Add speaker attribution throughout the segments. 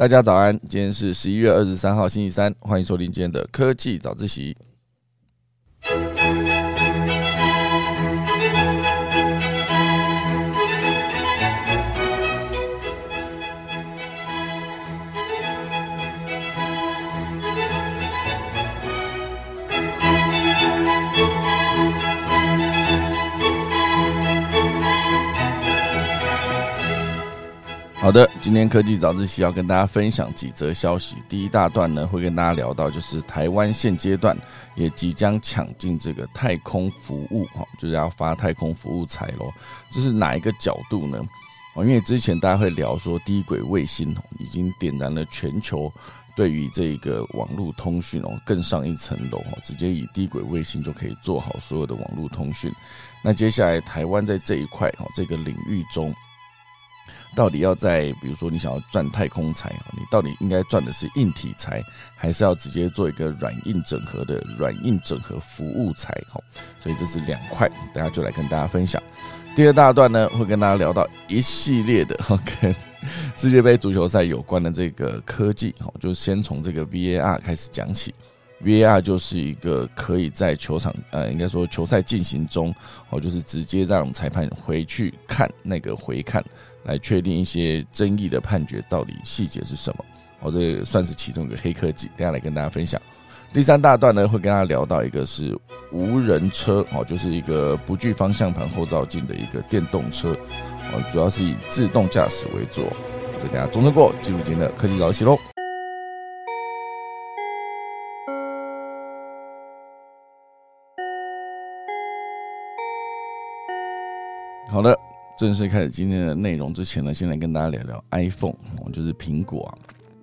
Speaker 1: 大家早安，今天是十一月二十三号，星期三，欢迎收听今天的科技早自习。好的，今天科技早自习要跟大家分享几则消息。第一大段呢，会跟大家聊到，就是台湾现阶段也即将抢进这个太空服务，哈，就是要发太空服务财咯。这是哪一个角度呢？哦，因为之前大家会聊说，低轨卫星已经点燃了全球对于这个网络通讯哦更上一层楼哦，直接以低轨卫星就可以做好所有的网络通讯。那接下来台湾在这一块哦这个领域中。到底要在，比如说你想要赚太空财，你到底应该赚的是硬体财，还是要直接做一个软硬整合的软硬整合服务财？哈，所以这是两块，大家就来跟大家分享。第二大段呢，会跟大家聊到一系列的 跟世界杯足球赛有关的这个科技，哈，就先从这个 VAR 开始讲起。VAR 就是一个可以在球场，呃，应该说球赛进行中，哦，就是直接让裁判回去看那个回看。来确定一些争议的判决到底细节是什么？哦，这算是其中一个黑科技，等下来跟大家分享。第三大段呢，会跟大家聊到一个是无人车，哦，就是一个不具方向盘后照镜的一个电动车，哦，主要是以自动驾驶为主。就等下钟声过，进入今天的科技早起喽。好的。正式开始今天的内容之前呢，先来跟大家聊聊 iPhone，就是苹果啊。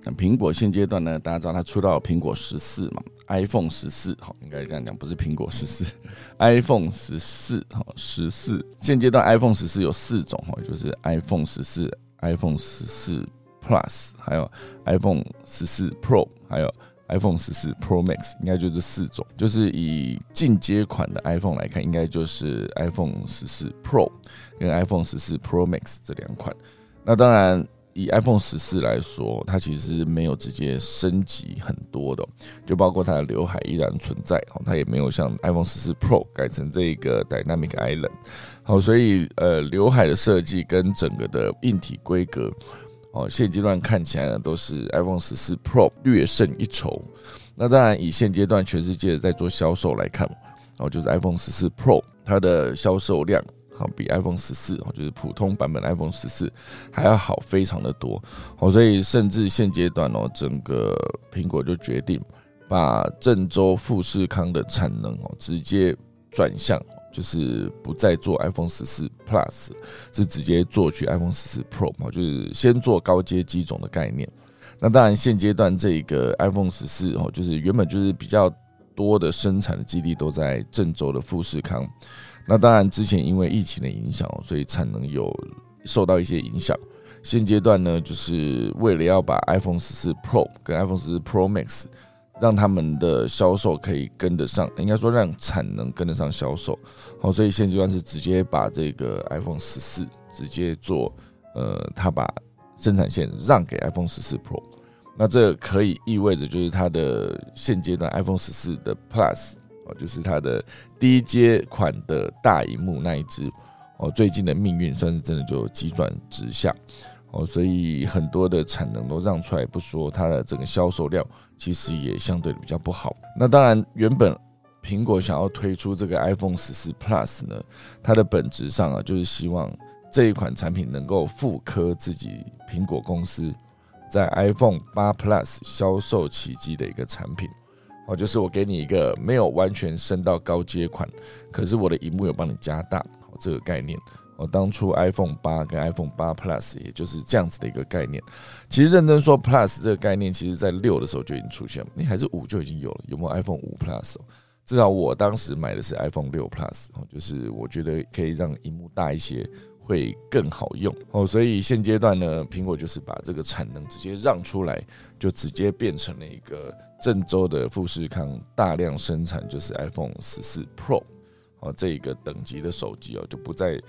Speaker 1: 那苹果现阶段呢，大家知道它出到苹果十四嘛，iPhone 十四，好，应该这样讲，不是苹果十四，iPhone 十四，好，十四。现阶段 iPhone 十四有四种哈，就是 iPhone 十四、iPhone 十四 Plus，还有 iPhone 十四 Pro，还有。iPhone 十四 Pro Max 应该就这四种，就是以进阶款的 iPhone 来看，应该就是 iPhone 十四 Pro 跟 iPhone 十四 Pro Max 这两款。那当然，以 iPhone 十四来说，它其实没有直接升级很多的，就包括它的刘海依然存在，它也没有像 iPhone 十四 Pro 改成这个 Dynamic Island。好，所以呃，刘海的设计跟整个的硬体规格。哦，现阶段看起来呢，都是 iPhone 十四 Pro 略胜一筹。那当然，以现阶段全世界在做销售来看，哦，就是 iPhone 十四 Pro 它的销售量，好比 iPhone 十四，哦，就是普通版本 iPhone 十四还要好非常的多。哦，所以甚至现阶段哦，整个苹果就决定把郑州富士康的产能哦，直接转向。就是不再做 iPhone 十四 Plus，是直接做去 iPhone 十四 Pro 嘛？就是先做高阶机种的概念。那当然，现阶段这个 iPhone 十四哦，就是原本就是比较多的生产的基地都在郑州的富士康。那当然，之前因为疫情的影响，所以产能有受到一些影响。现阶段呢，就是为了要把 iPhone 十四 Pro 跟 iPhone 十四 Pro Max。让他们的销售可以跟得上，应该说让产能跟得上销售。好，所以现阶段是直接把这个 iPhone 十四直接做，呃，他把生产线让给 iPhone 十四 Pro。那这可以意味着就是它的现阶段 iPhone 十四的 Plus 哦，就是它的低阶款的大荧幕那一只哦，最近的命运算是真的就急转直下。哦，所以很多的产能都让出来不说，它的整个销售量其实也相对比较不好。那当然，原本苹果想要推出这个 iPhone 十四 Plus 呢，它的本质上啊，就是希望这一款产品能够复刻自己苹果公司在 iPhone 八 Plus 销售奇迹的一个产品。哦，就是我给你一个没有完全升到高阶款，可是我的荧幕有帮你加大，这个概念。我当初 iPhone 八跟 iPhone 八 Plus 也就是这样子的一个概念。其实认真说，Plus 这个概念，其实在六的时候就已经出现了。你还是五就已经有了，有没有 iPhone 五 Plus？至少我当时买的是 iPhone 六 Plus，就是我觉得可以让荧幕大一些，会更好用哦。所以现阶段呢，苹果就是把这个产能直接让出来，就直接变成了一个郑州的富士康大量生产，就是 iPhone 十四 Pro 哦这一个等级的手机哦，就不再。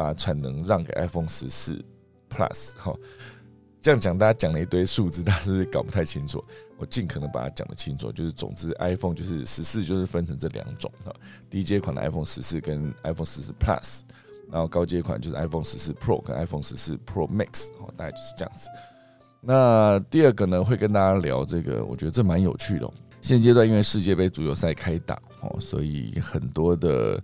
Speaker 1: 把产能让给 iPhone 十四 Plus 哈，这样讲，大家讲了一堆数字，大家是不是搞不太清楚？我尽可能把它讲得清楚。就是总之，iPhone 就是十四，就是分成这两种哈，低阶款的 iPhone 十四跟 iPhone 十四 Plus，然后高阶款就是 iPhone 十四 Pro 跟 iPhone 十四 Pro Max，哦，大概就是这样子。那第二个呢，会跟大家聊这个，我觉得这蛮有趣的。现阶段因为世界杯足球赛开打哦，所以很多的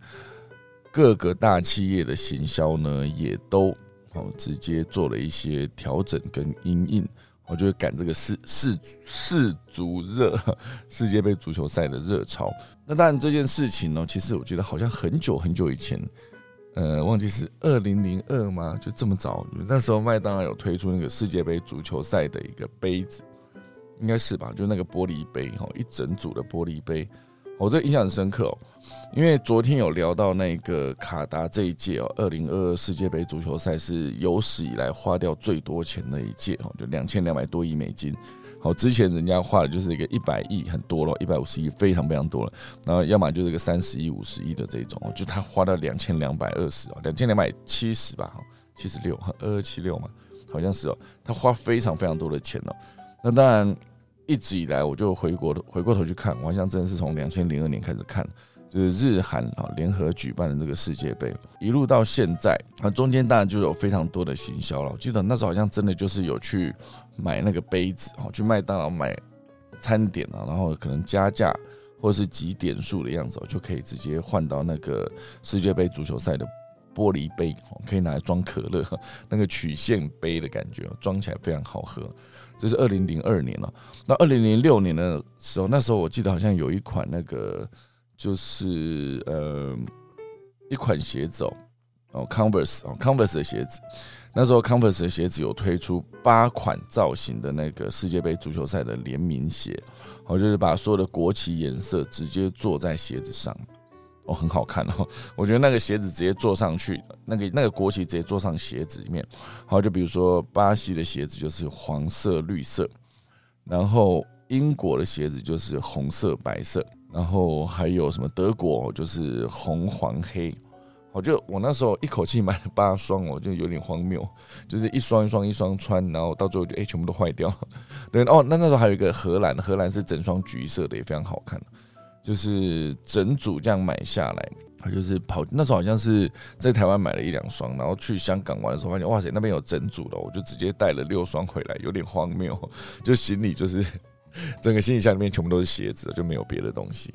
Speaker 1: 各个大企业的行销呢，也都。哦，直接做了一些调整跟阴影，我就赶这个世世世足热 世界杯足球赛的热潮。那当然这件事情呢，其实我觉得好像很久很久以前，呃，忘记是二零零二吗？就这么早？那时候麦当劳有推出那个世界杯足球赛的一个杯子，应该是吧？就那个玻璃杯，哈，一整组的玻璃杯。我这印象很深刻哦，因为昨天有聊到那个卡达这一届哦，二零二二世界杯足球赛是有史以来花掉最多钱的一届哦，就两千两百多亿美金。好，之前人家花的就是一个一百亿，很多了，一百五十亿非常非常多了。然后要么就是个三十亿、五十亿的这种哦，就他花到两千两百二十哦，两千两百七十吧，七十六，二二七六嘛，好像是哦，他花非常非常多的钱哦。那当然。一直以来，我就回国回过头去看，我好像真的是从两千零二年开始看，就是日韩啊联合举办的这个世界杯，一路到现在啊，中间当然就有非常多的行销了。我记得那时候好像真的就是有去买那个杯子哦，去麦当劳买餐点啊，然后可能加价或是几点数的样子，就可以直接换到那个世界杯足球赛的玻璃杯，可以拿来装可乐，那个曲线杯的感觉，装起来非常好喝。这是二零零二年了，那二零零六年的时候，那时候我记得好像有一款那个就是呃一款鞋子哦，哦 Converse 哦 Converse 的鞋子，那时候 Converse 的鞋子有推出八款造型的那个世界杯足球赛的联名鞋，哦就是把所有的国旗颜色直接做在鞋子上。哦，很好看哦！我觉得那个鞋子直接坐上去，那个那个国旗直接坐上鞋子里面。好，就比如说巴西的鞋子就是黄色、绿色，然后英国的鞋子就是红色、白色，然后还有什么德国就是红、黄、黑。我就我那时候一口气买了八双，我就有点荒谬，就是一双一双一双穿，然后到最后就哎全部都坏掉。对哦，那那时候还有一个荷兰，荷兰是整双橘色的，也非常好看。就是整组这样买下来，他就是跑那时候好像是在台湾买了一两双，然后去香港玩的时候发现哇塞那边有整组的，我就直接带了六双回来，有点荒谬。就行李就是 整个行李箱里面全部都是鞋子，就没有别的东西。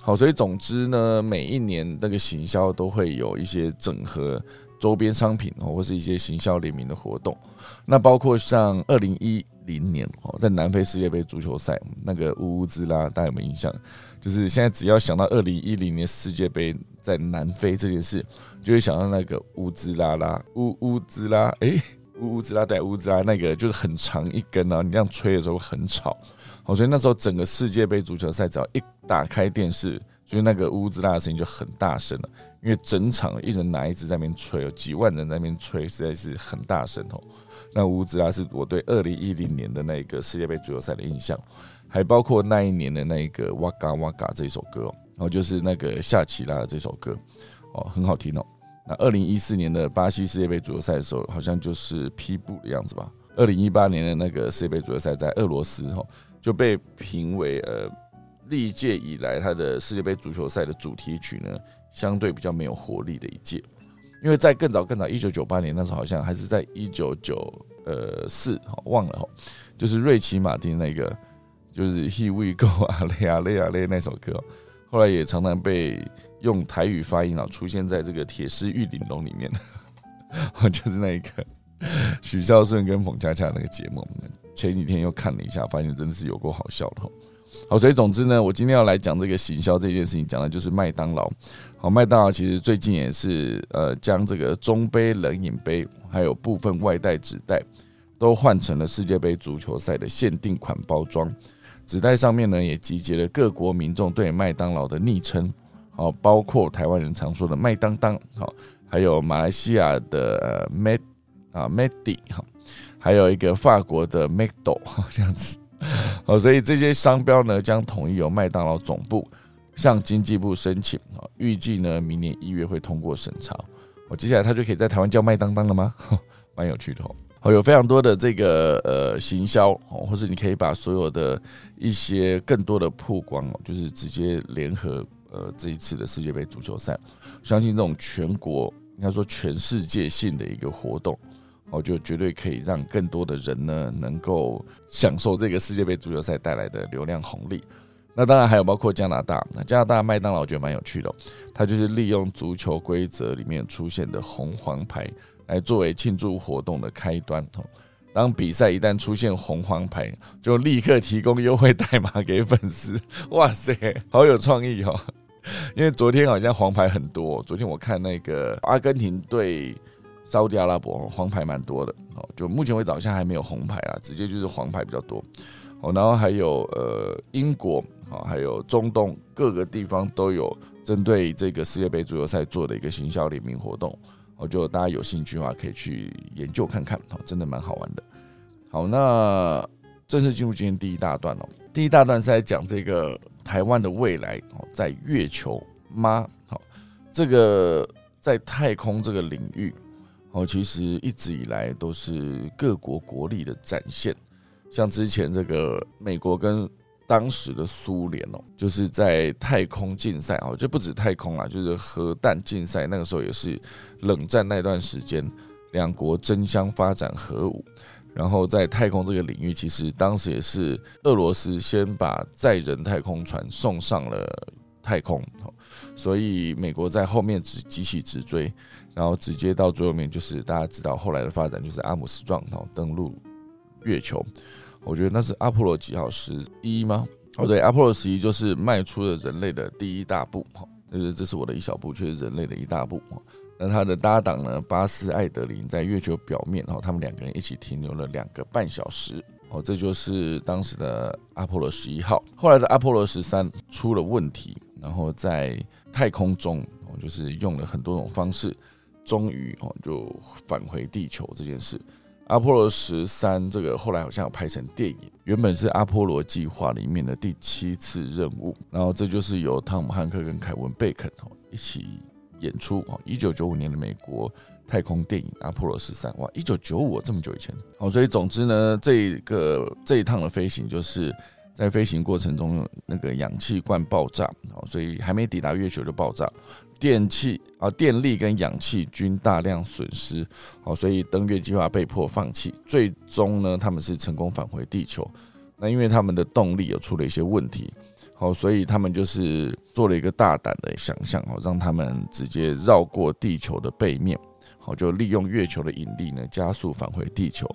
Speaker 1: 好，所以总之呢，每一年那个行销都会有一些整合周边商品哦，或是一些行销联名的活动。那包括像二零一零年哦，在南非世界杯足球赛那个乌乌兹拉，大家有没有印象？就是现在，只要想到二零一零年世界杯在南非这件事，就会想到那个乌兹拉拉乌乌兹拉，哎，乌乌兹拉带乌兹拉那个就是很长一根啊，你这样吹的时候很吵。好，所以那时候整个世界杯足球赛，只要一打开电视，就是那个乌兹拉的声音就很大声了，因为整场一人拿一支在那边吹，有几万人在那边吹，实在是很大声哦。那乌兹拉是我对二零一零年的那个世界杯足球赛的印象。还包括那一年的那个哇嘎哇嘎这首歌，然后就是那个夏奇拉的这首歌，哦，很好听哦。那二零一四年的巴西世界杯足球赛的时候，好像就是披布的样子吧。二零一八年的那个世界杯足球赛在俄罗斯哈，就被评为呃历届以来它的世界杯足球赛的主题曲呢，相对比较没有活力的一届。因为在更早更早一九九八年那时候，好像还是在一九九呃四哈忘了哈，就是瑞奇马丁那个。就是 He We Go 啊嘞啊嘞啊嘞那首歌，后来也常常被用台语发音啊出现在这个铁狮玉玲珑里面，就是那一个许孝顺跟彭佳佳那个节目，前几天又看了一下，发现真的是有够好笑的。好，所以总之呢，我今天要来讲这个行销这件事情，讲的就是麦当劳。好，麦当劳其实最近也是呃将这个中杯冷饮杯还有部分外带纸袋都换成了世界杯足球赛的限定款包装。纸袋上面呢，也集结了各国民众对麦当劳的昵称，好，包括台湾人常说的麦当当，好，还有马来西亚的 Mad 啊，Maddy 哈，还有一个法国的 McDo 这样子，好，所以这些商标呢，将统一由麦当劳总部向经济部申请，啊，预计呢明年一月会通过审查，我接下来他就可以在台湾叫麦当当了吗？蛮有趣的哦。哦，有非常多的这个呃行销哦，或是你可以把所有的一些更多的曝光哦，就是直接联合呃这一次的世界杯足球赛，相信这种全国应该说全世界性的一个活动，我，就绝对可以让更多的人呢能够享受这个世界杯足球赛带来的流量红利。那当然还有包括加拿大，那加拿大麦当劳我觉得蛮有趣的，它就是利用足球规则里面出现的红黄牌来作为庆祝活动的开端。当比赛一旦出现红黄牌，就立刻提供优惠代码给粉丝。哇塞，好有创意哦！因为昨天好像黄牌很多，昨天我看那个阿根廷对沙特阿拉伯黄牌蛮多的，哦，就目前为止好像还没有红牌啊，直接就是黄牌比较多。哦，然后还有呃英国。啊，还有中东各个地方都有针对这个世界杯足球赛做的一个行销联名活动，我就大家有兴趣的话可以去研究看看，哦，真的蛮好玩的。好，那正式进入今天第一大段哦。第一大段是在讲这个台湾的未来哦，在月球吗？好，这个在太空这个领域哦，其实一直以来都是各国国力的展现，像之前这个美国跟当时的苏联哦，就是在太空竞赛哦，就不止太空啊，就是核弹竞赛。那个时候也是冷战那段时间，两国争相发展核武。然后在太空这个领域，其实当时也是俄罗斯先把载人太空船送上了太空，所以美国在后面直急起直追，然后直接到最后面就是大家知道后来的发展，就是阿姆斯壮然后登陆月球。我觉得那是阿波罗几号十一吗？哦，对，阿波罗十一就是迈出了人类的第一大步，哈，就是这是我的一小步，却是人类的一大步，哈。那他的搭档呢，巴斯艾德林在月球表面，哈，他们两个人一起停留了两个半小时，哦，这就是当时的阿波罗十一号。后来的阿波罗十三出了问题，然后在太空中，哦，就是用了很多种方式，终于哦就返回地球这件事。阿波罗十三这个后来好像有拍成电影，原本是阿波罗计划里面的第七次任务，然后这就是由汤姆汉克跟凯文贝肯哦一起演出哦，一九九五年的美国太空电影《阿波罗十三》哇，一九九五这么久以前哦，所以总之呢，这个这一趟的飞行就是在飞行过程中那个氧气罐爆炸哦，所以还没抵达月球就爆炸。电气啊，电力跟氧气均大量损失，好，所以登月计划被迫放弃。最终呢，他们是成功返回地球。那因为他们的动力有出了一些问题，好，所以他们就是做了一个大胆的想象，哦，让他们直接绕过地球的背面，好，就利用月球的引力呢，加速返回地球。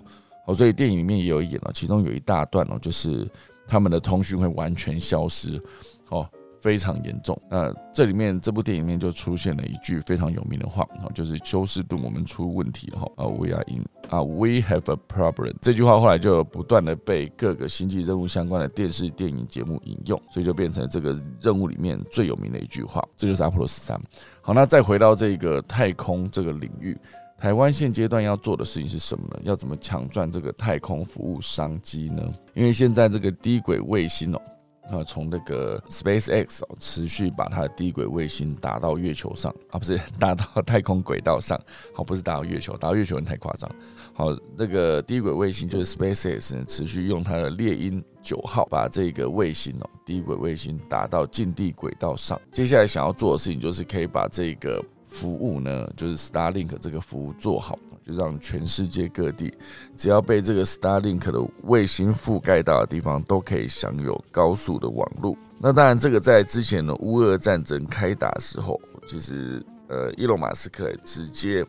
Speaker 1: 好，所以电影里面也有演了，其中有一大段哦，就是他们的通讯会完全消失，哦。非常严重。那这里面这部电影里面就出现了一句非常有名的话，哈，就是休斯顿，我们出问题了，哈，啊，we are in，啊，we have a problem。这句话后来就不断的被各个星际任务相关的电视、电影节目引用，所以就变成这个任务里面最有名的一句话。这就是阿波罗十三。好，那再回到这个太空这个领域，台湾现阶段要做的事情是什么呢？要怎么抢赚这个太空服务商机呢？因为现在这个低轨卫星哦。啊，从那个 SpaceX 哦，持续把它的低轨卫星打到月球上啊，不是 打到太空轨道上，好，不是打到月球，打到月球太夸张。好，那个低轨卫星就是 SpaceX 持续用它的猎鹰九号把这个卫星哦，低轨卫星打到近地轨道上。接下来想要做的事情就是可以把这个服务呢，就是 Starlink 这个服务做好。就让全世界各地，只要被这个 Starlink 的卫星覆盖到的地方，都可以享有高速的网络。那当然，这个在之前的乌俄战争开打时候，其实呃，伊隆马斯克直接，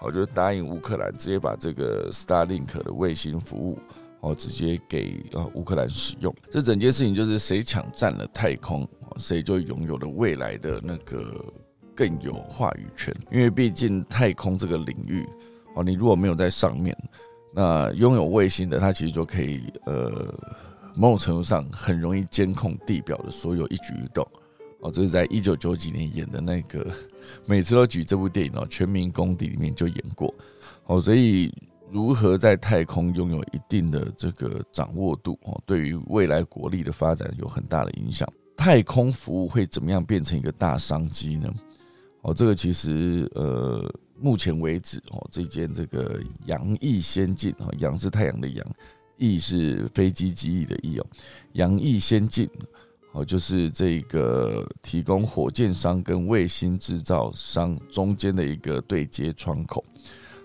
Speaker 1: 好就答应乌克兰，直接把这个 Starlink 的卫星服务，哦，直接给呃乌克兰使用。这整件事情就是谁抢占了太空，谁就拥有了未来的那个更有话语权。因为毕竟太空这个领域。哦，你如果没有在上面，那拥有卫星的，它其实就可以，呃，某种程度上很容易监控地表的所有一举一动。哦，这是在一九九几年演的那个，每次都举这部电影哦，《全民公敌》里面就演过。哦，所以如何在太空拥有一定的这个掌握度，哦，对于未来国力的发展有很大的影响。太空服务会怎么样变成一个大商机呢？哦，这个其实，呃。目前为止哦，这件这个洋翼先进哦，洋是太阳的洋，翼是飞机机翼的翼哦，洋翼先进哦，就是这个提供火箭商跟卫星制造商中间的一个对接窗口，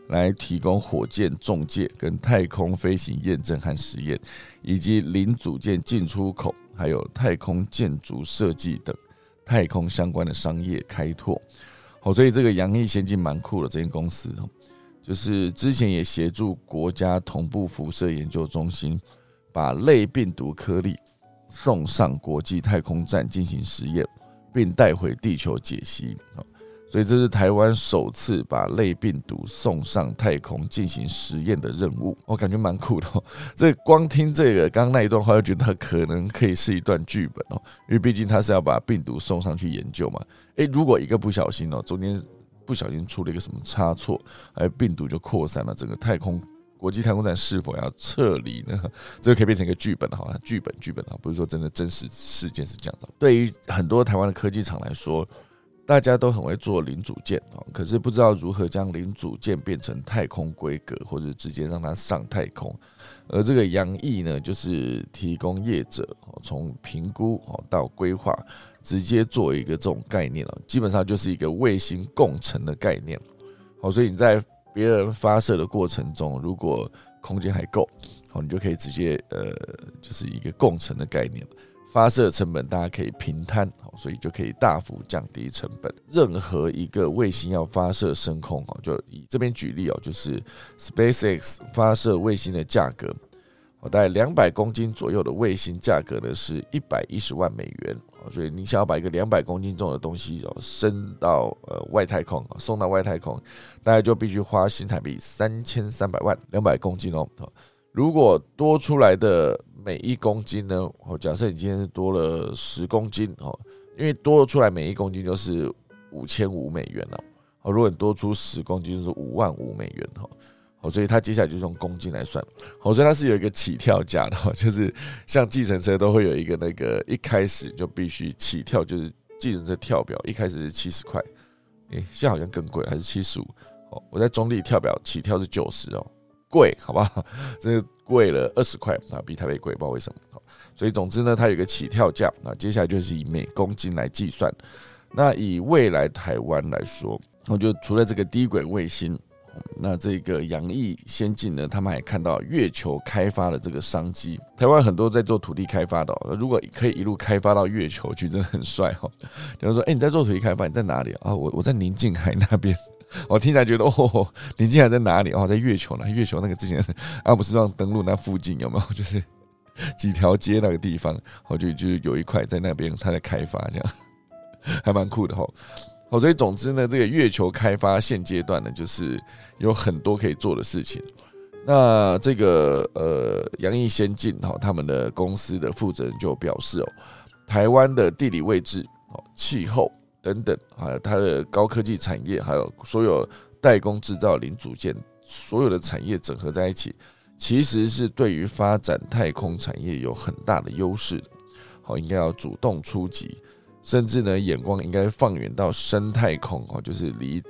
Speaker 1: 来提供火箭中介跟太空飞行验证和实验，以及零组件进出口，还有太空建筑设计等太空相关的商业开拓。好，所以这个洋溢先进蛮酷的这间公司，就是之前也协助国家同步辐射研究中心把类病毒颗粒送上国际太空站进行实验，并带回地球解析。所以这是台湾首次把类病毒送上太空进行实验的任务，我感觉蛮酷的哦。这光听这个刚刚那一段话，就觉得它可能可以是一段剧本哦，因为毕竟他是要把病毒送上去研究嘛。诶，如果一个不小心哦，中间不小心出了一个什么差错，而病毒就扩散了，整个太空国际太空站是否要撤离呢？这个可以变成一个剧本哈，剧本剧本啊，不是说真的真实事件是这样的。对于很多台湾的科技厂来说。大家都很会做零组件啊，可是不知道如何将零组件变成太空规格，或者直接让它上太空。而这个洋翼呢，就是提供业者哦，从评估哦到规划，直接做一个这种概念哦，基本上就是一个卫星共乘的概念。好，所以你在别人发射的过程中，如果空间还够，好，你就可以直接呃，就是一个共乘的概念。发射成本大家可以平摊，所以就可以大幅降低成本。任何一个卫星要发射升空，哦，就以这边举例哦，就是 SpaceX 发射卫星的价格，哦，大概两百公斤左右的卫星价格呢是一百一十万美元，哦所以你想要把一个两百公斤重的东西哦升到呃外太空，送到外太空，大概就必须花新台币三千三百万，两百公斤哦。如果多出来的每一公斤呢？哦，假设你今天是多了十公斤哦，因为多出来每一公斤就是五千五美元了。哦，如果你多出十公斤就是五万五美元哈。哦，所以它接下来就是用公斤来算。哦，所以它是有一个起跳价的，就是像计程车都会有一个那个一开始就必须起跳，就是计程车跳表一开始是七十块，诶，现在好像更贵，还是七十五。哦，我在中立跳表起跳是九十哦。贵，好不好？这贵了二十块啊，比台北贵，不知道为什么。所以总之呢，它有个起跳价那接下来就是以每公斤来计算。那以未来台湾来说，我就除了这个低轨卫星，那这个洋溢先进呢，他们还看到月球开发的这个商机。台湾很多在做土地开发的，如果可以一路开发到月球去，真的很帅哦。比如说，哎，你在做土地开发，你在哪里啊？我我在宁静海那边。我听起来觉得 哦，你竟然在哪里？哦，在月球呢？月球那个之前阿姆斯壮登陆那附近有没有？就是几条街那个地方，我就就有一块在那边，他在开发，这样还蛮酷的哈。哦，所以总之呢，这个月球开发现阶段呢，就是有很多可以做的事情。那这个呃，洋溢先进哈，他们的公司的负责人就表示哦，台湾的地理位置哦，气候。等等，还有它的高科技产业，还有所有代工制造零组件，所有的产业整合在一起，其实是对于发展太空产业有很大的优势。好，应该要主动出击，甚至呢，眼光应该放远到深太空哦，就是离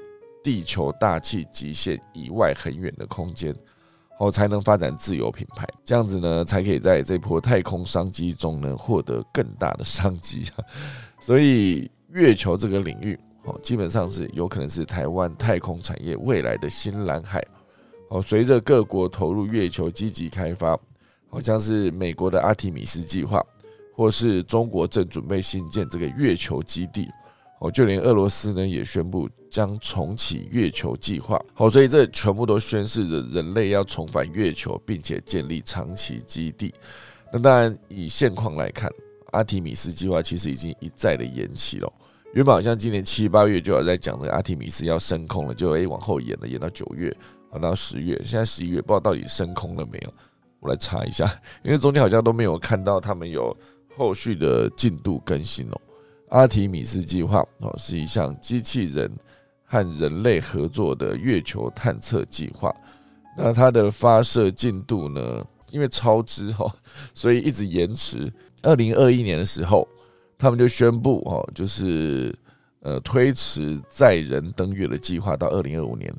Speaker 1: 地球大气极限以外很远的空间，哦，才能发展自有品牌。这样子呢，才可以在这波太空商机中呢，获得更大的商机。所以。月球这个领域，哦，基本上是有可能是台湾太空产业未来的新蓝海。哦，随着各国投入月球积极开发，好像是美国的阿提米斯计划，或是中国正准备新建这个月球基地。哦，就连俄罗斯呢也宣布将重启月球计划。好，所以这全部都宣示着人类要重返月球，并且建立长期基地。那当然，以现况来看。阿提米斯计划其实已经一再的延期了，原本好像今年七八月就要在讲这个阿提米斯要升空了，就诶往后延了，延到九月，延到十月，现在十一月，不知道到底升空了没有？我来查一下，因为中间好像都没有看到他们有后续的进度更新哦。阿提米斯计划哦是一项机器人和人类合作的月球探测计划，那它的发射进度呢？因为超支哈，所以一直延迟。二零二一年的时候，他们就宣布哦，就是呃推迟载人登月的计划到二零二五年。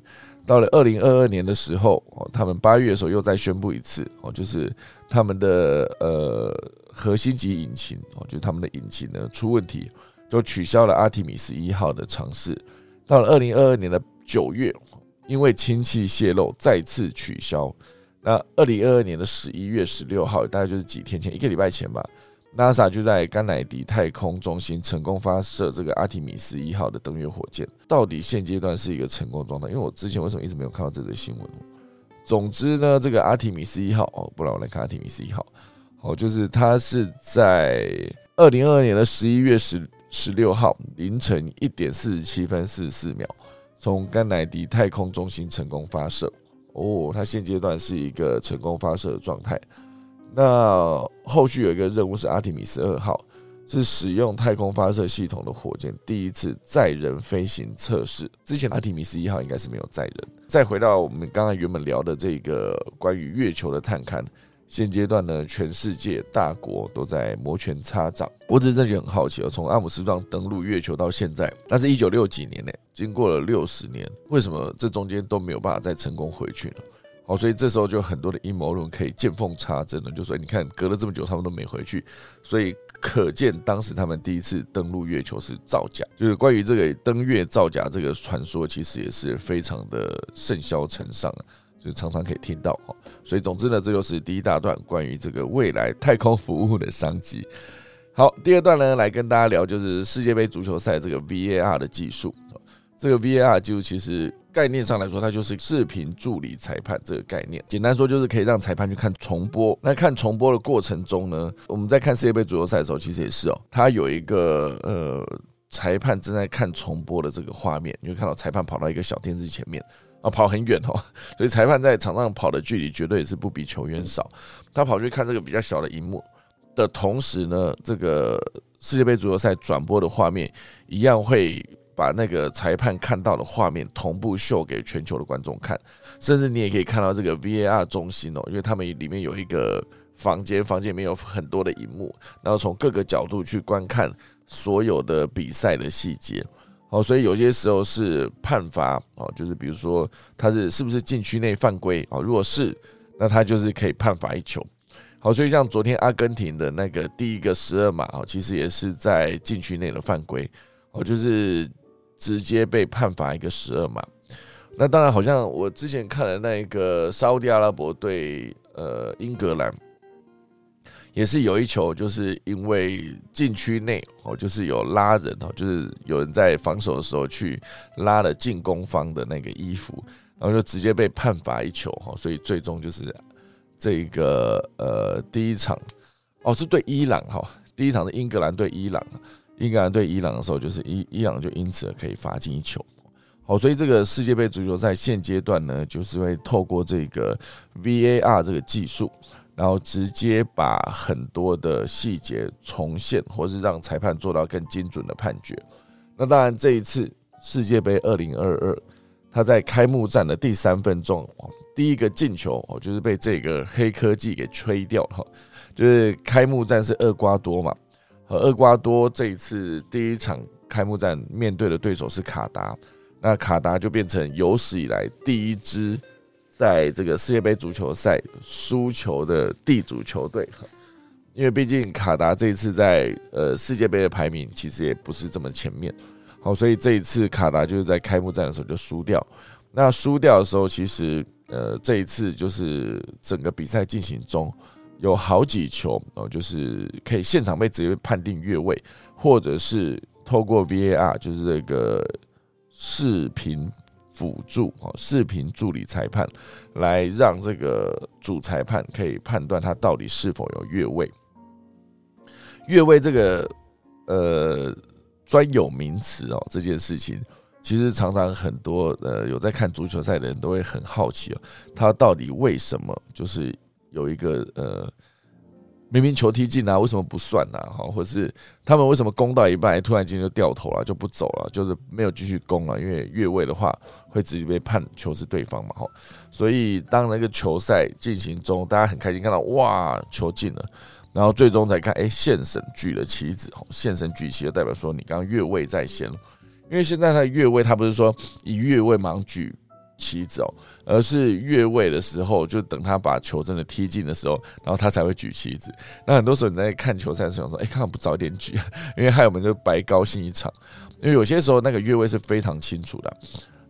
Speaker 1: 到了二零二二年的时候，哦，他们八月的时候又再宣布一次，哦，就是他们的呃核心级引擎，哦，就是他们的引擎呢出问题，就取消了阿提米斯一号的尝试。到了二零二二年的九月，因为氢气泄漏再次取消。那二零二二年的十一月十六号，大概就是几天前，一个礼拜前吧。NASA 就在甘乃迪太空中心成功发射这个阿提米斯一号的登月火箭，到底现阶段是一个成功状态？因为我之前为什么一直没有看到这则新闻？总之呢，这个阿提米斯一号哦，不然我来看阿提米斯一号，哦，就是它是在二零二二年的十一月十十六号凌晨一点四十七分四十四秒，从甘乃迪太空中心成功发射。哦，它现阶段是一个成功发射的状态。那后续有一个任务是阿提米斯二号，是使用太空发射系统的火箭第一次载人飞行测试。之前阿提米斯一号应该是没有载人。再回到我们刚才原本聊的这个关于月球的探勘，现阶段呢，全世界大国都在摩拳擦掌。我只是真的很好奇哦，从阿姆斯壮登陆月球到现在，那是一九六几年呢，经过了六十年，为什么这中间都没有办法再成功回去呢？哦，所以这时候就很多的阴谋论可以见缝插针了，就说你看隔了这么久，他们都没回去，所以可见当时他们第一次登陆月球是造假。就是关于这个登月造假这个传说，其实也是非常的甚嚣尘上，就常常可以听到哦。所以总之呢，这就是第一大段关于这个未来太空服务的商机。好，第二段呢，来跟大家聊就是世界杯足球赛这个 VAR 的技术。这个 VAR 技术其实。概念上来说，它就是视频助理裁判这个概念。简单说，就是可以让裁判去看重播。那看重播的过程中呢，我们在看世界杯足球赛的时候，其实也是哦，它有一个呃，裁判正在看重播的这个画面，你会看到裁判跑到一个小电视前面啊，跑很远哦，所以裁判在场上跑的距离绝对也是不比球员少。他跑去看这个比较小的荧幕的同时呢，这个世界杯足球赛转播的画面一样会。把那个裁判看到的画面同步秀给全球的观众看，甚至你也可以看到这个 VAR 中心哦，因为他们里面有一个房间，房间里面有很多的荧幕，然后从各个角度去观看所有的比赛的细节。哦，所以有些时候是判罚哦，就是比如说他是是不是禁区内犯规哦，如果是，那他就是可以判罚一球。好，所以像昨天阿根廷的那个第一个十二码哦，其实也是在禁区内的犯规哦，就是。直接被判罚一个十二码，那当然好像我之前看了那个沙特阿拉伯对呃英格兰，也是有一球，就是因为禁区内哦，就是有拉人哦，就是有人在防守的时候去拉了进攻方的那个衣服，然后就直接被判罚一球哈，所以最终就是这个呃第一场哦是对伊朗哈，第一场是英格兰对伊朗。英格兰对伊朗的时候，就是伊伊朗就因此可以罚进一球。好，所以这个世界杯足球赛现阶段呢，就是会透过这个 VAR 这个技术，然后直接把很多的细节重现，或是让裁判做到更精准的判决。那当然，这一次世界杯二零二二，他在开幕战的第三分钟，第一个进球哦，就是被这个黑科技给吹掉了。就是开幕战是厄瓜多嘛。和厄瓜多这一次第一场开幕战面对的对手是卡达，那卡达就变成有史以来第一支在这个世界杯足球赛输球的地主球队。因为毕竟卡达这一次在呃世界杯的排名其实也不是这么前面，好，所以这一次卡达就是在开幕战的时候就输掉。那输掉的时候，其实呃这一次就是整个比赛进行中。有好几球哦，就是可以现场被直接判定越位，或者是透过 VAR，就是这个视频辅助哦，视频助理裁判来让这个主裁判可以判断他到底是否有越位。越位这个呃专有名词哦，这件事情其实常常很多呃有在看足球赛的人都会很好奇哦，他到底为什么就是。有一个呃，明明球踢进啊，为什么不算呢？哈，或是他们为什么攻到一半，突然间就掉头了，就不走了，就是没有继续攻了？因为越位的话，会直接被判球是对方嘛，哈。所以当那个球赛进行中，大家很开心看到哇，球进了，然后最终才看，哎，现神举了旗子，哈，现审举旗就代表说你刚刚越位在先，因为现在他越位，他不是说以越位盲举旗子哦，而是越位的时候，就等他把球真的踢进的时候，然后他才会举旗子。那很多时候你在看球赛的时候说，哎，看不早点举，因为害我们就白高兴一场。因为有些时候那个越位是非常清楚的。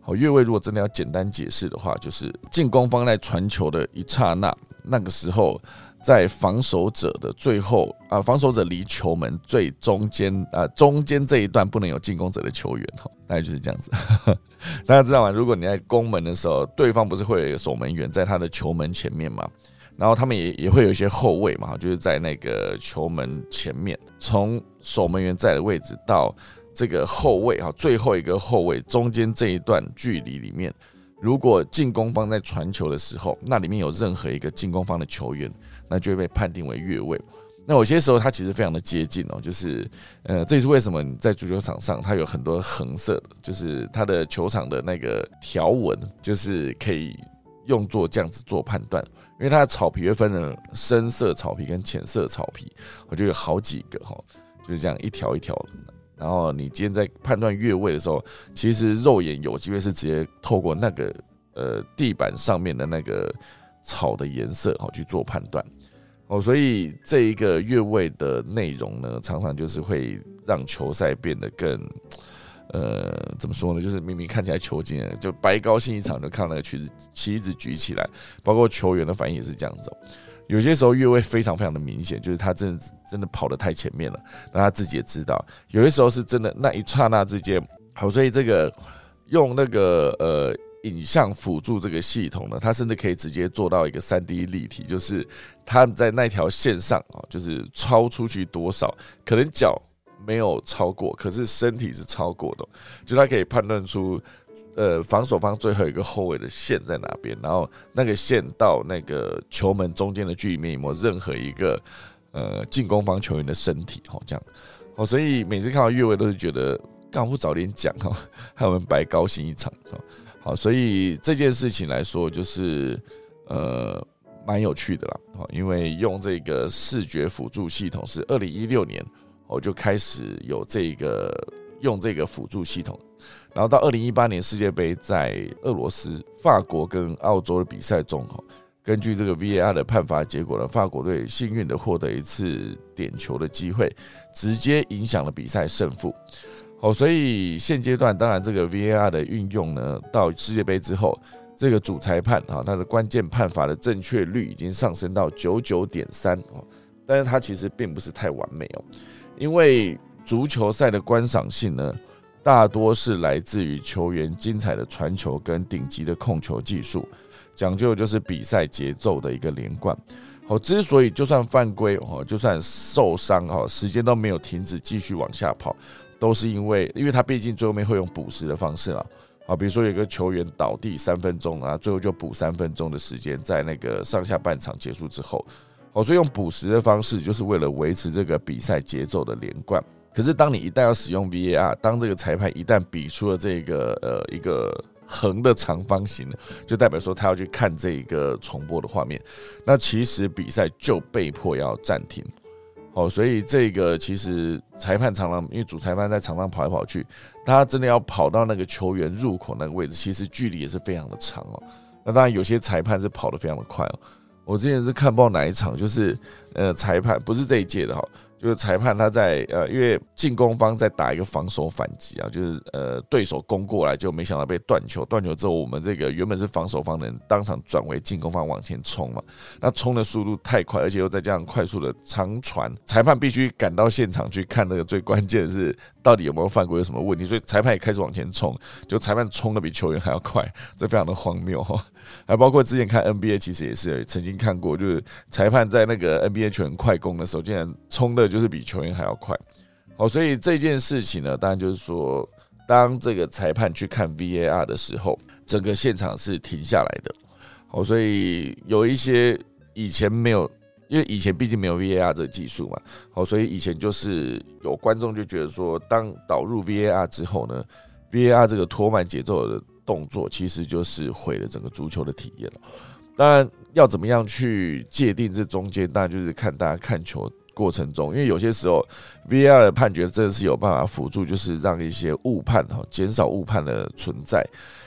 Speaker 1: 好，越位如果真的要简单解释的话，就是进攻方在传球的一刹那，那个时候。在防守者的最后啊，防守者离球门最中间啊，中间这一段不能有进攻者的球员哈，大概就是这样子。大家知道吗？如果你在攻门的时候，对方不是会有守门员在他的球门前面嘛？然后他们也也会有一些后卫嘛，就是在那个球门前面，从守门员在的位置到这个后卫哈，最后一个后卫中间这一段距离里面，如果进攻方在传球的时候，那里面有任何一个进攻方的球员。那就会被判定为越位。那有些时候它其实非常的接近哦，就是呃，这也是为什么你在足球场上它有很多横色，就是它的球场的那个条纹，就是可以用作这样子做判断。因为它的草皮会分成深色草皮跟浅色草皮，我就有好几个哈，就是这样一条一条的。然后你今天在判断越位的时候，其实肉眼有机会是直接透过那个呃地板上面的那个草的颜色哈去做判断。哦，所以这一个越位的内容呢，常常就是会让球赛变得更，呃，怎么说呢？就是明明看起来球进了，就白高兴一场，就看那个旗子旗子举起来，包括球员的反应也是这样子。有些时候越位非常非常的明显，就是他真的真的跑得太前面了，那他自己也知道。有些时候是真的那一刹那之间，好，所以这个用那个呃。影像辅助这个系统呢，它甚至可以直接做到一个三 D 立体，就是它在那条线上啊，就是超出去多少，可能脚没有超过，可是身体是超过的，就它可以判断出，呃，防守方最后一个后卫的线在哪边，然后那个线到那个球门中间的距离面有没有任何一个呃进攻方球员的身体，哦，这样，哦，所以每次看到越位都是觉得干嘛不早点讲哈，害我们白高兴一场哈。好，所以这件事情来说，就是呃蛮有趣的啦。好，因为用这个视觉辅助系统是二零一六年我就开始有这个用这个辅助系统，然后到二零一八年世界杯在俄罗斯、法国跟澳洲的比赛中，哈，根据这个 VAR 的判罚结果呢，法国队幸运的获得一次点球的机会，直接影响了比赛胜负。哦，所以现阶段当然这个 VAR 的运用呢，到世界杯之后，这个主裁判啊，他的关键判罚的正确率已经上升到九九点三哦，但是它其实并不是太完美哦，因为足球赛的观赏性呢，大多是来自于球员精彩的传球跟顶级的控球技术，讲究就是比赛节奏的一个连贯。好，之所以就算犯规哦，就算受伤哦，时间都没有停止，继续往下跑。都是因为，因为他毕竟最后面会用补时的方式嘛，好，比如说有个球员倒地三分钟啊，最后就补三分钟的时间，在那个上下半场结束之后，好，所以用补时的方式就是为了维持这个比赛节奏的连贯。可是当你一旦要使用 VAR，当这个裁判一旦比出了这个呃一个横的长方形，就代表说他要去看这一个重播的画面，那其实比赛就被迫要暂停。哦，所以这个其实裁判常常因为主裁判在场上跑来跑去，他真的要跑到那个球员入口那个位置，其实距离也是非常的长哦。那当然有些裁判是跑得非常的快哦。我之前是看不到哪一场，就是呃裁判不是这一届的哈。就是裁判他在呃，因为进攻方在打一个防守反击啊，就是呃对手攻过来就没想到被断球，断球之后我们这个原本是防守方的人当场转为进攻方往前冲嘛，那冲的速度太快，而且又再加上快速的长传，裁判必须赶到现场去看那个最关键的是到底有没有犯规有什么问题，所以裁判也开始往前冲，就裁判冲的比球员还要快，这非常的荒谬哈。还包括之前看 NBA 其实也是曾经看过，就是裁判在那个 NBA 球员快攻的时候，竟然冲的。就是比球员还要快，好，所以这件事情呢，当然就是说，当这个裁判去看 VAR 的时候，整个现场是停下来的，好，所以有一些以前没有，因为以前毕竟没有 VAR 这个技术嘛，好，所以以前就是有观众就觉得说，当导入 VAR 之后呢，VAR 这个拖慢节奏的动作，其实就是毁了整个足球的体验了。当然，要怎么样去界定这中间，当然就是看大家看球。过程中，因为有些时候 VR 的判决真的是有办法辅助，就是让一些误判哈减少误判的存在。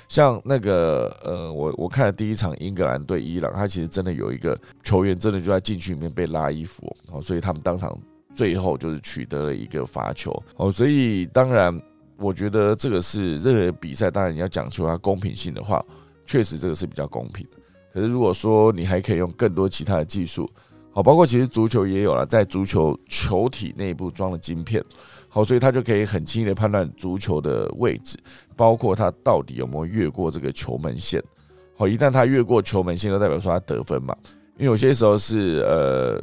Speaker 1: 像那个呃，我我看了第一场英格兰对伊朗，他其实真的有一个球员真的就在禁区里面被拉衣服哦，所以他们当场最后就是取得了一个罚球哦，所以当然我觉得这个是任何比赛，当然你要讲出它公平性的话，确实这个是比较公平的。可是如果说你还可以用更多其他的技术，好，包括其实足球也有了，在足球球体内部装了晶片。好，所以他就可以很轻易的判断足球的位置，包括他到底有没有越过这个球门线。好，一旦他越过球门线，就代表说他得分嘛。因为有些时候是呃，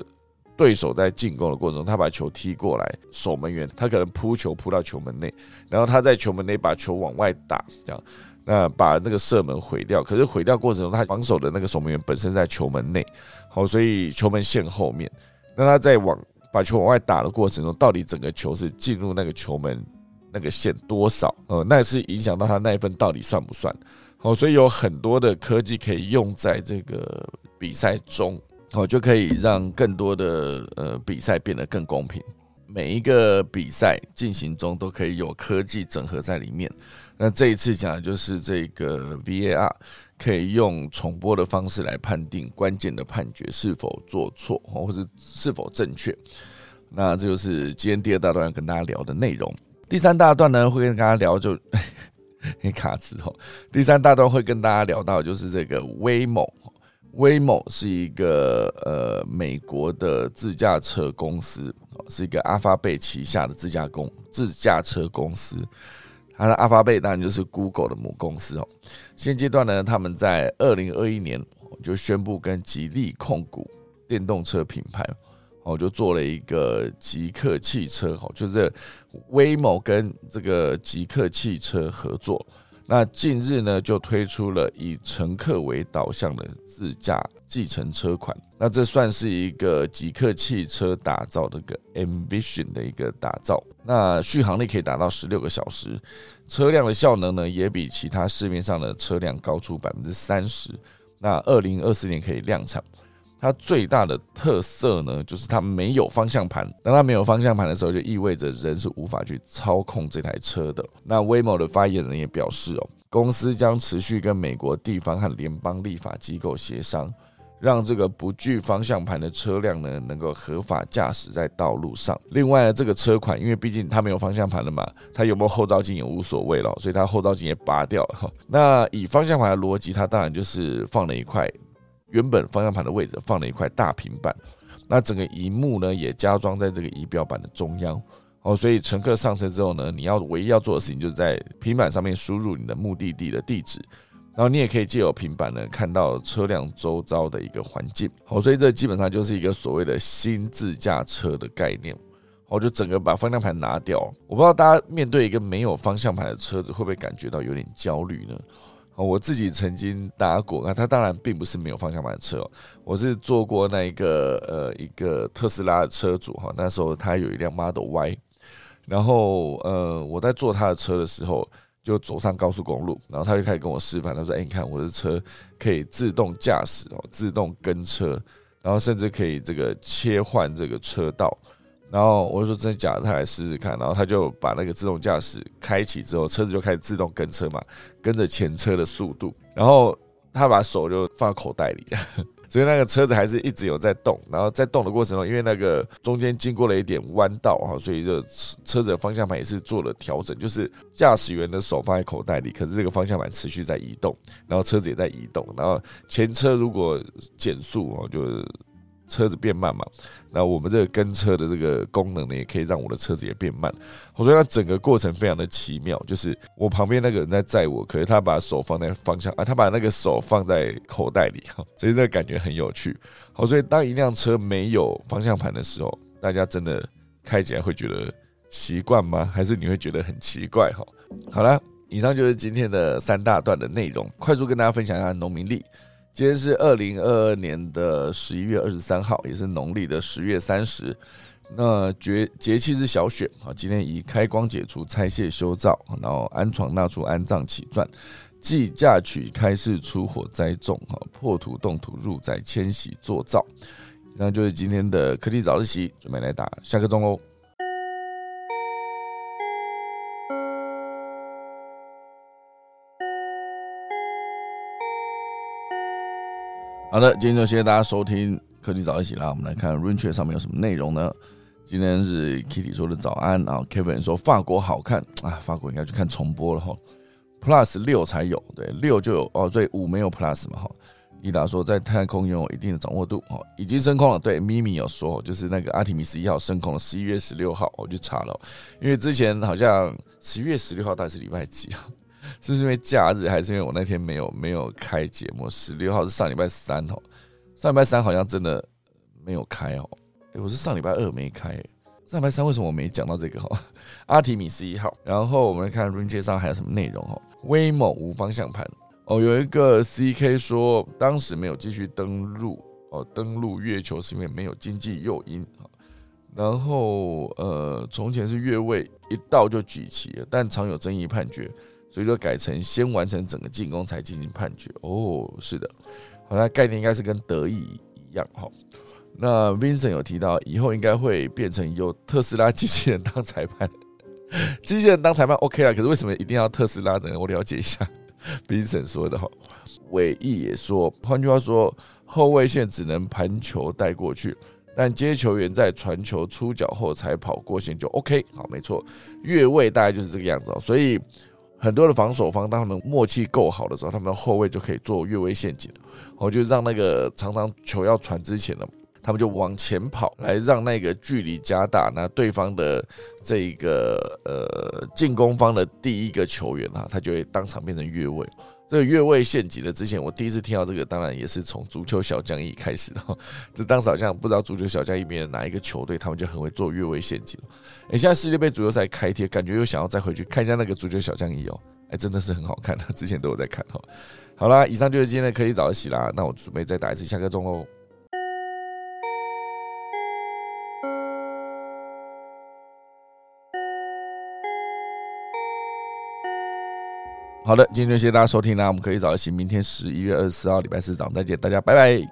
Speaker 1: 对手在进攻的过程中，他把球踢过来，守门员他可能扑球扑到球门内，然后他在球门内把球往外打，这样那把那个射门毁掉。可是毁掉过程中，他防守的那个守门员本身在球门内，好，所以球门线后面，那他在往。把球往外打的过程中，到底整个球是进入那个球门那个线多少？呃，那也是影响到他那一分到底算不算？好，所以有很多的科技可以用在这个比赛中，好，就可以让更多的呃比赛变得更公平。每一个比赛进行中都可以有科技整合在里面。那这一次讲的就是这个 VAR。可以用重播的方式来判定关键的判决是否做错，或是是否正确。那这就是今天第二大段要跟大家聊的内容。第三大段呢，会跟大家聊就 卡词哦。第三大段会跟大家聊到就是这个威某，威某是一个呃美国的自驾车公司，是一个阿发贝旗下的自驾公自驾车公司。它的阿发贝当然就是 Google 的母公司哦。现阶段呢，他们在二零二一年就宣布跟吉利控股电动车品牌哦，就做了一个极客汽车哦，就是威某跟这个极客汽车合作。那近日呢，就推出了以乘客为导向的自驾计程车款。那这算是一个极客汽车打造的个 Ambition 的一个打造。那续航力可以达到十六个小时，车辆的效能呢，也比其他市面上的车辆高出百分之三十。那二零二四年可以量产。它最大的特色呢，就是它没有方向盘。当它没有方向盘的时候，就意味着人是无法去操控这台车的。那 Waymo 的发言人也表示哦，公司将持续跟美国地方和联邦立法机构协商，让这个不具方向盘的车辆呢，能够合法驾驶在道路上。另外呢，这个车款因为毕竟它没有方向盘了嘛，它有没有后照镜也无所谓了，所以它后照镜也拔掉了。那以方向盘的逻辑，它当然就是放了一块。原本方向盘的位置放了一块大平板，那整个荧幕呢也加装在这个仪表板的中央。哦，所以乘客上车之后呢，你要唯一要做的事情就是在平板上面输入你的目的地的地址，然后你也可以借由平板呢看到车辆周遭的一个环境，好，所以这基本上就是一个所谓的新自驾车的概念，我就整个把方向盘拿掉，我不知道大家面对一个没有方向盘的车子会不会感觉到有点焦虑呢？我自己曾经搭过，那它当然并不是没有方向盘的车，我是坐过那一个呃一个特斯拉的车主哈，那时候他有一辆 Model Y，然后呃我在坐他的车的时候，就走上高速公路，然后他就开始跟我示范，他说：“哎，你看我的车可以自动驾驶哦，自动跟车，然后甚至可以这个切换这个车道。”然后我就说真的假的，他来试试看。然后他就把那个自动驾驶开启之后，车子就开始自动跟车嘛，跟着前车的速度。然后他把手就放在口袋里，所以那个车子还是一直有在动。然后在动的过程中，因为那个中间经过了一点弯道哈，所以就车子的方向盘也是做了调整，就是驾驶员的手放在口袋里，可是这个方向盘持续在移动，然后车子也在移动。然后前车如果减速哦，就。车子变慢嘛，那我们这个跟车的这个功能呢，也可以让我的车子也变慢。我说它整个过程非常的奇妙，就是我旁边那个人在载我，可是他把手放在方向啊，他把那个手放在口袋里哈，所以这个感觉很有趣。好，所以当一辆车没有方向盘的时候，大家真的开起来会觉得习惯吗？还是你会觉得很奇怪？哈，好了，以上就是今天的三大段的内容，快速跟大家分享一下农民力。今天是二零二二年的十一月二十三号，也是农历的十月三十。那节节气是小雪啊，今天以开光解除、拆卸修造，然后安床纳出、安葬起钻，即嫁娶、开市出火、栽种啊，破土动土、入宅迁徙、做灶。那就是今天的科技早自习，准备来打下个钟喽。好的，今天就谢谢大家收听科技早一起啦。我们来看 r a i n c h 上面有什么内容呢？今天是 Kitty 说的早安，然后 Kevin 说法国好看啊，法国应该去看重播了哈。Plus 六才有，对，六就有哦，所以五没有 Plus 嘛哈。伊达说在太空拥有一定的掌握度哦，已经升空了。对，咪咪有说，就是那个阿提米斯一号升空了，十一月十六号，我去查了，因为之前好像十一月十六号大概是礼拜几啊？是因为假日还是因为我那天没有没有开节目？十六号是上礼拜三哦，上礼拜三好像真的没有开哦。哎，我是上礼拜二没开，上礼拜三为什么我没讲到这个哈？阿提米斯一号，然后我们来看 Range 上还有什么内容哦？威猛无方向盘哦，有一个 CK 说当时没有继续登陆哦，登陆月球是因为没有经济诱因然后呃，从前是越位一到就举旗了，但常有争议判决，所以说改成先完成整个进攻才进行判决。哦，是的，好像概念应该是跟德意一样哈。那 Vincent 有提到，以后应该会变成由特斯拉机器人当裁判，机器人当裁判 OK 了。可是为什么一定要特斯拉呢？我了解一下 Vincent 说的哈。尾翼也说，换句话说，后卫线只能盘球带过去，但接球员在传球出脚后才跑过线就 OK。好，没错，越位大概就是这个样子哦。所以很多的防守方，当他们默契够好的时候，他们的后卫就可以做越位陷阱，我就让那个常常球要传之前呢。他们就往前跑，来让那个距离加大，那对方的这个呃进攻方的第一个球员啊，他就会当场变成越位。这个越位陷阱的，之前我第一次听到这个，当然也是从足球小将一开始的。这当时好像不知道足球小将一边哪一个球队，他们就很会做越位陷阱。哎，现在世界杯足球赛开贴，感觉又想要再回去看一下那个足球小将一哦。哎，真的是很好看的，之前都有在看哈。好啦，以上就是今天的科技早起啦，那我准备再打一次下课钟喽。好的，今天就谢谢大家收听啦，我们可以早一起，明天十一月二十四号礼拜四早上再见，大家拜拜。